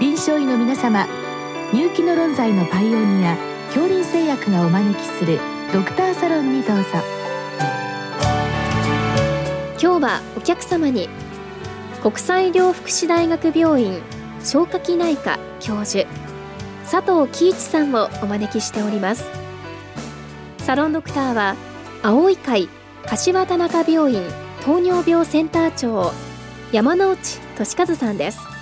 臨床医の皆様入気の論剤のパイオニア恐林製薬がお招きするドクターサロンにどうぞ。今日はお客様に国際医療福祉大学病院消化器内科教授佐藤喜一さんをお招きしております。サロンドクターは青い会柏田中病院糖尿病センター長山内俊和さんです。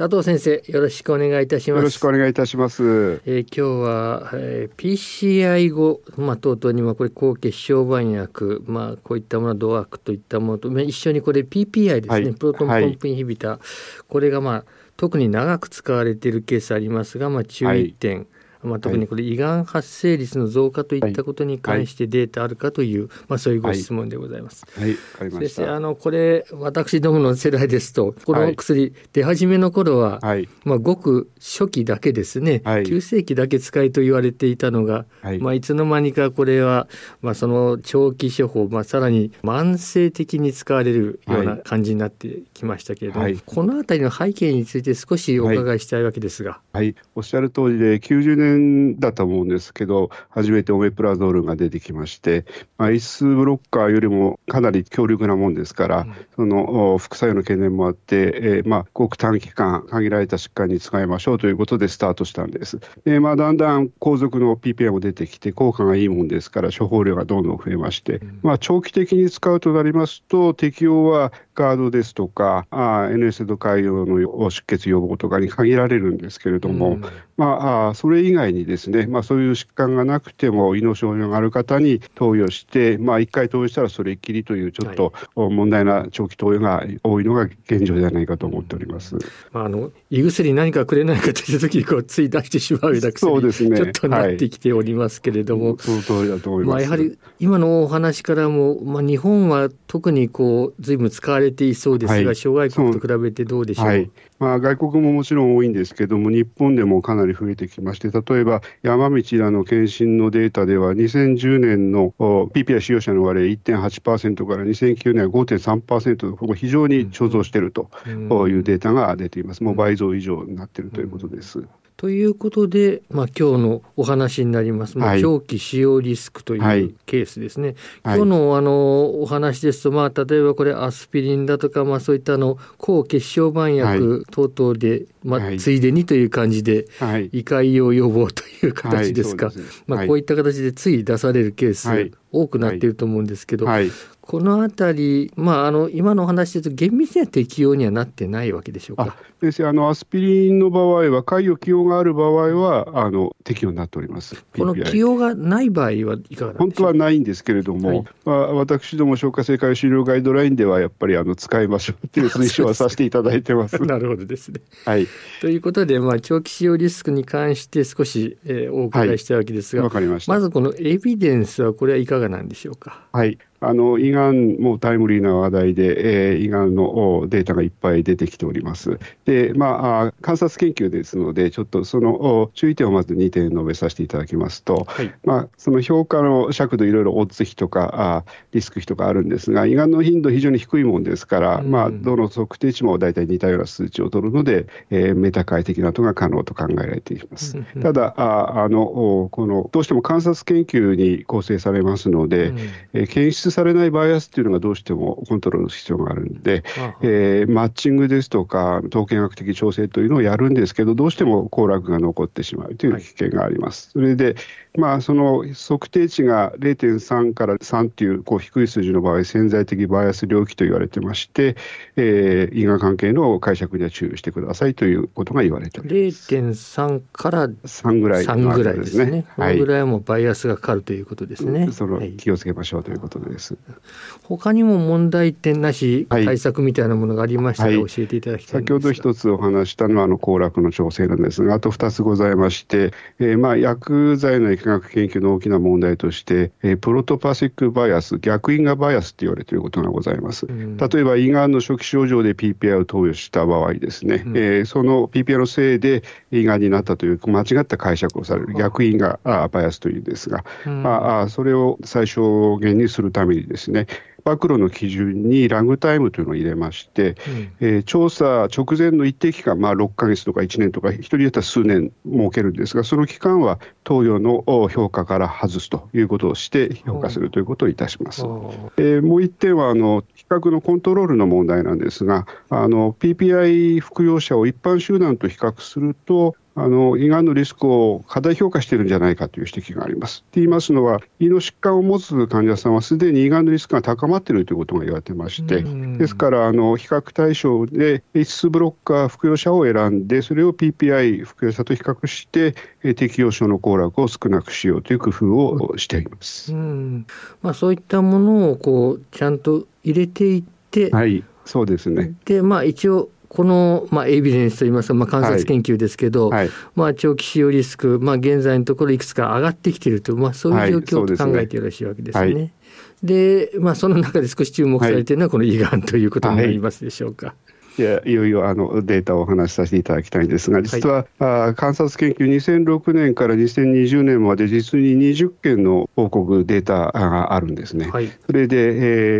佐藤先生よろしくお願いいたします。よろしくお願いいたします、えー、今日は、えー、PCI 後、まあ、等々にもこれ抗血小板薬、まあ、こういったものドアクといったものと一緒にこれ PPI ですね、はい、プロトンポンプインヒビター、はい、これがまあ特に長く使われているケースありますが、まあ、注意点、はいまあ、特にこれ胃がん発生率の増加といったことに関してデータあるかという、まあ、そういうご質問でございます。はい、はい、先生あのこれ私どもの世代ですとこの薬、出始めの頃は、はい、まあ、ごく初期だけですね、はい、急性期だけ使いと言われていたのが、はい。まあ、いつの間にかこれは、まあ、その長期処方、まあ、さらに慢性的に使われるような感じになってきましたけれども、はい、この辺りの背景について少しお伺いしたいわけですが。はい、おっしゃる通りで90年年だと思うんですけど、初めてオメプラゾールが出てきまして、まあ、イスブロッカーよりもかなり強力なもんですから、うん、その副作用の懸念もあって、えー、まあ、ごく短期間、限られた疾患に使いましょうということでスタートしたんです。でまあ、だんだん後続の PPI も出てきて、効果がいいもんですから、処方量がどんどん増えまして、うん、まあ、長期的に使うとなりますと、適用はガードですとか、あ NSD 海洋の出血予防とかに限られるんですけれども、うん、まあ、それ以外にですね、まあ、そういう疾患がなくても胃の症状がある方に投与して、まあ、1回投与したらそれっきりというちょっと問題な長期投与が多いのが現状ではないかと思っております。あの胃薬何かくれないかという時こうつい出してしまうような そうですね、ちょっとなってきておりますけれども、はい、その通りだと思います。まあ、やはり今のお話からも、まあ、日本は特にこう随分使われていそうですが、はい、諸外国と比べてどうでしょう、はい、まあ、外国ももちろん多いんですけども、日本でもかなり増えてきまして、例えば山道らの検診のデータでは、2010年の PPI 使用者の割合1.8%から2009年は5.3%、ここ非常に貯蔵しているというデータが出ています。もう倍増以上になっているということです。ということで、まあ、今日のお話になります、まあ、長期使用リスクというケースですね。はい、今日のあのお話ですと、まあ、例えばこれアスピリンだとか、まあ、そういったあの抗血小板薬等々で、まあ、ついでにという感じで、胃潰瘍予防という形ですか、まあ、こういった形でつい出されるケース、多くなっていると思うんですけど、はい、このあたり、まあ、あの今のお話ですと、厳密には適用にはなってないわけでしょうか？先生あの、アスピリンの場合は、潰瘍起用がある場合はあの適用になっております。この起用がない場合はいかが本当はないんですけれども、はい、まあ、私ども消化性潰瘍治療ガイドラインでは、やっぱりあの使いましょうっていう 推奨はさせていただいてます。なるほどですね。はい、ということで、まあ、長期使用リスクに関して少し、えー、お伺いしたいわけですが、はい、ままずこのエビデンスは、これはいかがなんでしょうか？はいあの胃がんもタイムリーな話題で、えー、胃がんのデータがいっぱい出てきております。で、まあ、観察研究ですので、ちょっとその注意点をまず2点述べさせていただきますと、はい、まあ、その評価の尺度、いろいろオッズ比とかあリスク比とかあるんですが、胃がんの頻度、非常に低いもんですから、うん、まあ、どの測定値も大体似たような数値を取るので、えー、メタ解析などが可能と考えられています。ただああのこの、どうしても観察研究に構成されますので、うん、えー、検出されないバイアスっていうのがどうしてもコントロールする必要があるんで、えー、マッチングですとか、統計学的調整というのをやるんですけど、どうしても行楽が残ってしまうという危険があります。それで、まあ、その測定値が0.3から3というこう低い数字の場合、潜在的バイアス領域と言われてまして、えー、因果関係の解釈には注意してくださいということが言われております。0.3から3ぐらい、3ぐらいですね。はい、ぐらいもバイアスがかかるということですね。その気をつけましょうということで。他にも問題点なし対策みたいなものがありましたら、教えていただきたい、はい、先ほど一つお話したのはあの行楽の調整なんですが、あと2つございまして、えー、まあ薬剤の疫学研究の大きな問題として、えー、プロトパシックバイアス、逆因果バイアスと言われていることがございます。うん、例えば胃がんの初期症状で PPI を投与した場合ですね、うん、えー、その PPI のせいで胃がんになったという間違った解釈をされる逆因果バイアスというんですが、うん、まあ、それを最小限にするためにですね、暴露の基準にラグタイムというのを入れまして、うん、えー、調査直前の一定期間、まあ、6か月とか1年とか、一人だったら数年設けるんですが、その期間は投与の評価から外すということをして評価するということをいたします。えー、もう一点はあの、比較のコントロールの問題なんですが、あの PPI 服用者を一般集団と比較すると、あの胃がんのリスクを過大評価しているんじゃないかという指摘があります。と言いますのは、胃の疾患を持つ患者さんはすでに胃がんのリスクが高まっているということが言われてまして、ですからあの比較対象で H2 ブロッカー服用者を選んで、それを PPI 服用者と比較して、適用症の行楽を少なくしようという工夫をしています。まあ、そういったものをこうちゃんと入れていって、はい、そうですね。で、まあ一応この、まあ、エビデンスといいますか、まあ、観察研究ですけど、はいはい、まあ、長期使用リスク、まあ、現在のところいくつか上がってきていると、まあ、そういう状況と考えてよろしいわけですね。はい、で、まあ、その中で少し注目されているのは、この胃がんということになりますでしょうか。いやいよいよあのデータをお話しさせていただきたいんですが、実は、はい、あ観察研究、2006年から2020年まで実に20件の報告データがあるんですね。はい、それで、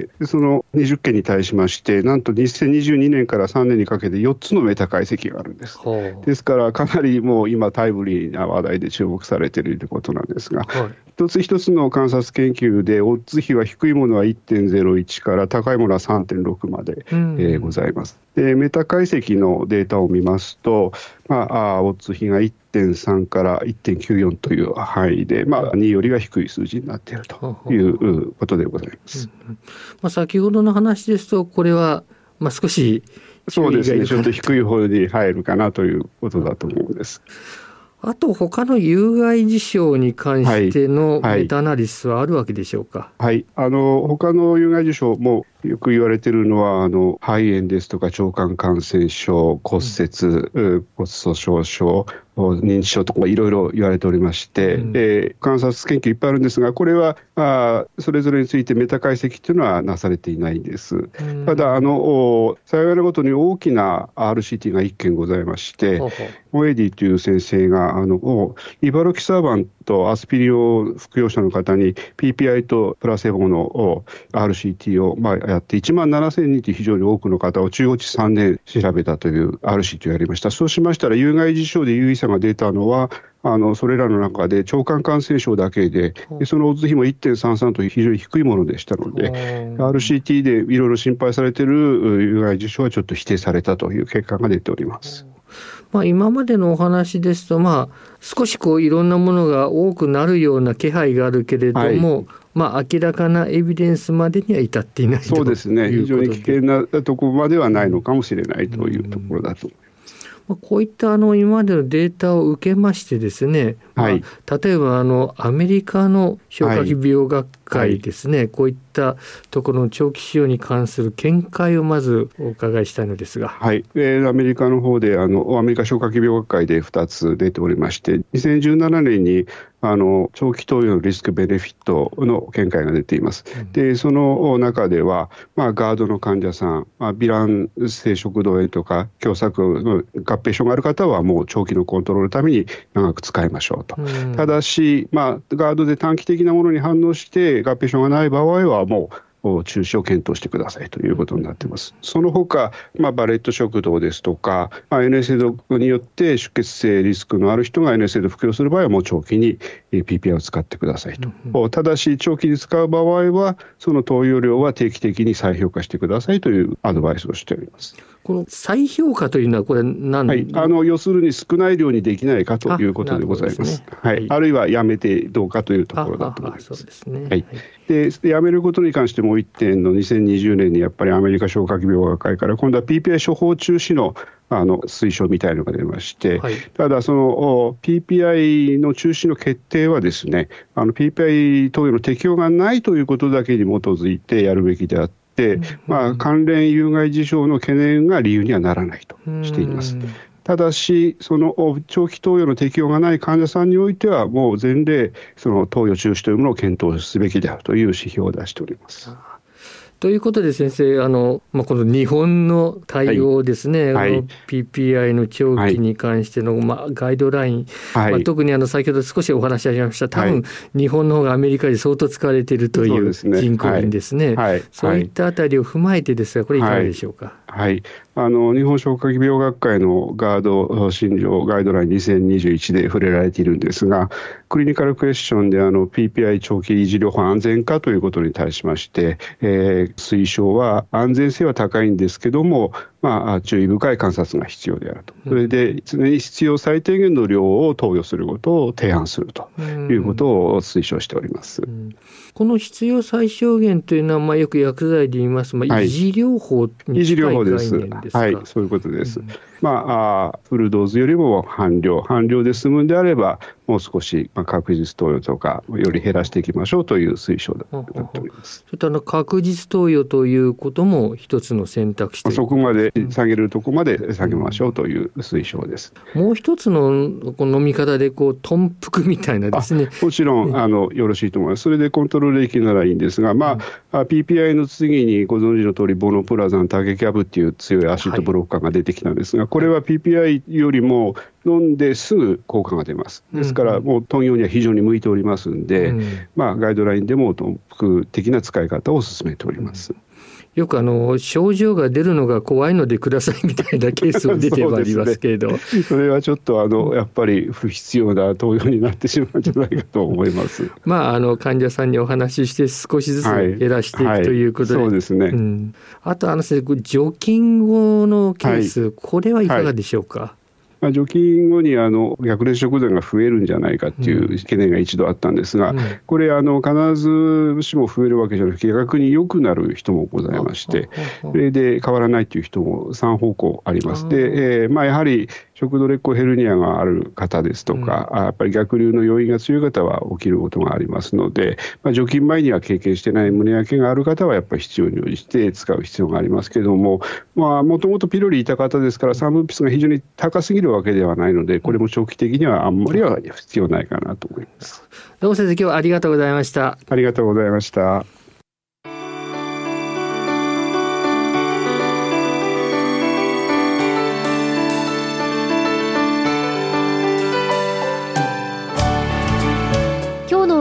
えー、その20件に対しまして、なんと2022年から3年にかけて4つのメタ解析があるんです。ですから、かなりもう今、タイムリーな話題で注目されているということなんですが、はい、一つ一つの観察研究で、オッズ比は低いものは1.01から高いものは3.6まで、うん、えー、ございます。でメタ解析のデータを見ますと、まあ、オッズ比が1.3から1.94という範囲で、まあ、2よりは低い数字になっているということでございます。うん、まあ、先ほどの話ですと、これは、まあ、少しそうですね、ちょっと低い方に入るかなということだと思うんです。あと他の有害事象に関してのメタアナリシスはあるわけでしょうか？はい、はい、あの他の有害事象もよく言われているのはあの肺炎ですとか腸管感染症、骨折、うん、骨粗しょう症、認知症とかいろいろ言われておりまして、うん、えー、観察研究いっぱいあるんですが、これはあそれぞれについてメタ解析というのはなされていないんです。うん、ただあの、幸いなことに大きな RCT が1件ございまして、モエディという先生があのイバロキサーバンとアスピリオ服用者の方に PPI とプラセボの RCT をまあやって1万7000人という非常に多くの方を中央値3年調べたという RCT をやりました。そうしましたら有害事象で有意差が出たのはあのそれらの中で腸管感染症だけで、でそのオッズ比も1.33という非常に低いものでしたので、RCT でいろいろ心配されている有害事象はちょっと否定されたという結果が出ております。まあ、今までのお話ですと、まあ、少しこういろんなものが多くなるような気配があるけれども、はい、まあ、明らかなエビデンスまでには至っていないそうですね、非常に危険なところまではないのかもしれないというところだと。思いまあ、こういったあの今までのデータを受けましてですね、はい、まあ、例えばあのアメリカの消化器病学会ですね、はい、こういったところの長期使用に関する見解をまずお伺いしたいのですが。はい、えー、アメリカの方であのアメリカ消化器病学会で2つ出ておりまして2017年にあの長期投与のリスクベネフィットの見解が出ています。うん、で、その中では、まあ、ガードの患者さん、まあ、ヴィラン性食道炎とか、狭窄の合併症がある方は、もう長期のコントロールのために長く使いましょうと。うん、ただし、まあ、ガードで短期的なものに反応して、合併症がない場合は、もう、中止を検討してくださいということになっています。その他、まあ、バレット食道ですとか、まあ、NSAID によって出血性リスクのある人が NSAID 服用する場合はもう長期に PPI を使ってくださいと。うんうん、ただし、長期に使う場合は、その投与量は定期的に再評価してくださいというアドバイスをしております。この再評価というのは、これ何、はい、あの要するに少ない量にできないかということでございます。あ、ね、はい、あるいはやめてどうかというところだと思います。そうですね、はい、でやめることに関してもう1点の2020年にやっぱりアメリカ消化器病学会から、今度は PPI 処方中止のあの推奨みたいのが出まして、はい、ただ、その PPI の中止の決定はですね、あの PPI 投与の適用がないということだけに基づいてやるべきであって、まあ、関連有害事象の懸念が理由にはならないとしています。ただし、その長期投与の適用がない患者さんにおいては、もう前例、その投与中止というものを検討すべきであるという指標を出しております。ということで先生あの、まあ、この日本の対応ですね、はい、PPI の長期に関しての、まあ、ガイドライン、はい、まあ、特にあの先ほど少しお話しありました。多分、日本の方がアメリカで相当使われているという人口にですね、そういったあたりを踏まえてですがこれいかがでしょうか？はい。あの日本消化器病学会のガード診療ガイドライン2021で触れられているんですが、クリニカルクエスチョンであの PPI 長期維持療法安全化ということに対しまして、えー、推奨は安全性は高いんですけども、まあ、注意深い観察が必要であると、それで常に必要最低限の量を投与することを提案するということを推奨しております。うん、この必要最小限というのは、まあ、よく薬剤で言います、まあ、維持療法に近い概念ですか、はい、はい、そういうことです。うんまあ、あフルドーズよりも半量、半量で済むんであれば、もう少し、まあ、確実投与とか、より減らしていきましょうという推奨だっております。それとあの確実投与ということも一つの選択肢そこまで下げるとこまで下げましょうという推奨です。もう一つのこの飲み方でこう頓服みたいなですね。もちろん、あのよろしいと思います。それでコントロールできならいいんですが、まあ、うん、PPI の次にご存知の通りボノプラザン、タゲキャブっていう強いアシッドブロッカーが出てきたんですが、これは PPI よりも飲んですぐ効果が出ます。ですから、もう豚用には非常に向いておりますんで、うん、まあ、ガイドラインでも特服的な使い方を進めております。よくあの症状が出るのが怖いのでくださいみたいなケースも出てまいりますけれどそ、ね,、それはちょっとあのやっぱり不必要な投与になってしまうんじゃないかと思います。まああの患者さんにお話しして少しずつ減らしていく、はい、ということで、そうですね。うん、あとあの除菌後のケース、はい、これはいかがでしょうか？まあ、除菌後にあの逆劣食剤が増えるんじゃないかっていう懸念が一度あったんですが、うん、これあの、必ずしも増えるわけじゃなくて、逆に良くなる人もございまして、それで変わらないという人も3方向あります。で、えーまあ、やはり食道劣行ヘルニアがある方ですとか、うん、やっぱり逆流の要因が強い方は起きることがありますので、まあ、除菌前には経験してない胸焼けがある方は、やっぱり必要に応じて使う必要がありますけれども、もともとピロリいた方ですから、酸分泌が非常に高すぎるわけではないので、これも長期的にはあんまりは必要ないかなと思います。どうも先生、今日はありがとうございました。ありがとうございました。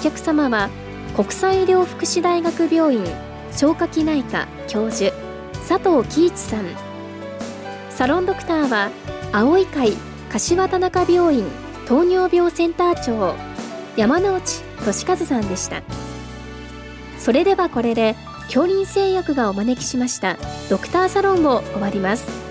客様は国際医療福祉大学病院消化器内科教授佐藤喜一さんサロンドクターは青い会柏田中病院糖尿病センター長山内俊和さんでした。それではこれで恐林製薬がお招きしましたドクターサロンを終わります。